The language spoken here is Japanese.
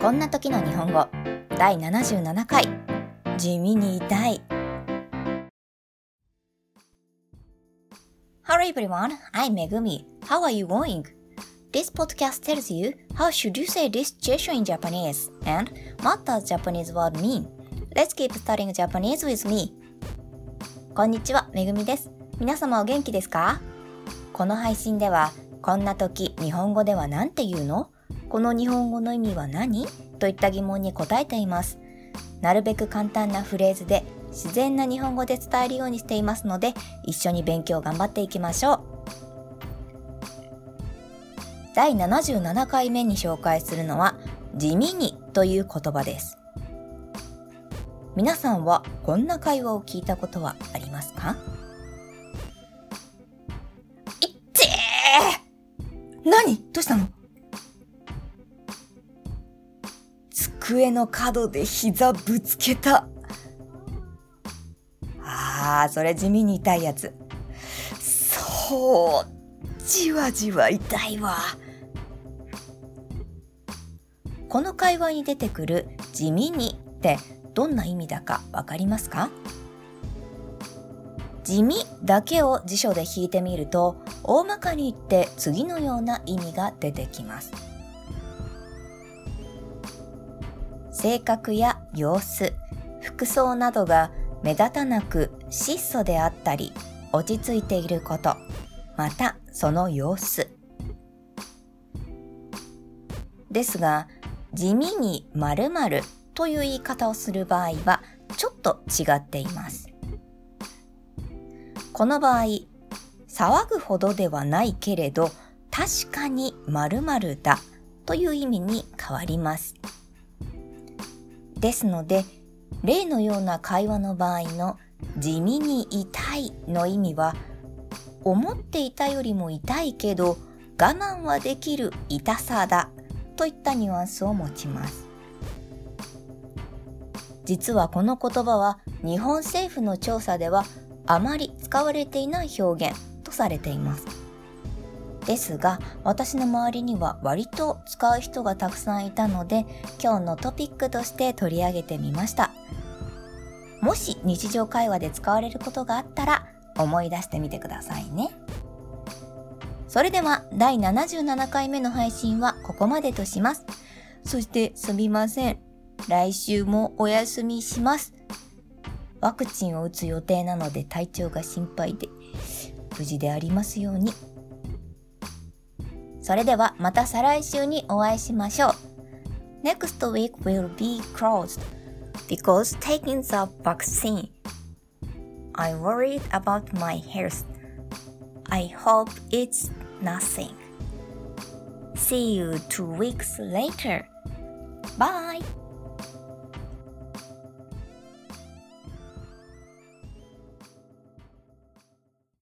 こんな時の日本語第77回地味に痛い Hello everyone, I'm Megumi. How are you going? This podcast tells you how should you say this situation in Japanese and what does Japanese word mean. Let's keep studying Japanese with me. こんにちは、めぐみです。皆様お元気ですかこの配信では、こんな時日本語では何て言うのこの日本語の意味は何？といった疑問に答えています。なるべく簡単なフレーズで自然な日本語で伝えるようにしていますので、一緒に勉強頑張っていきましょう。第77回目に紹介するのは、地味にという言葉です。皆さんはこんな会話を聞いたことはありますか？いって何？どうしたの？机の角で膝ぶつけた。ああ、それ地味に痛いやつ。そう、じわじわ痛いわ。この会話に出てくる地味にってどんな意味だかわかりますか？地味だけを辞書で引いてみると大まかに言って次のような意味が出てきます。性格や様子、服装などが目立たなく質素であったり落ち着いていること、またその様子。ですが、地味に〇〇という言い方をする場合はちょっと違っています。この場合、騒ぐほどではないけれど確かに〇〇だという意味に変わります。ですので、例のような会話の場合の地味に痛いの意味は、思っていたよりも痛いけど我慢はできる痛さだといったニュアンスを持ちます。実はこの言葉は日本政府の調査ではあまり使われていない表現とされています。ですが私の周りには割と使う人がたくさんいたので今日のトピックとして取り上げてみました。もし日常会話で使われることがあったら思い出してみてくださいね。それでは第77回目の配信はここまでとします。そしてすみません。来週もお休みします。ワクチンを打つ予定なので体調が心配で無事でありますように。それではまた再来週にお会いしましょう。Next week will be closed because taking the vaccine. I worried about my health. I hope it's nothing. See you two weeks later. Bye!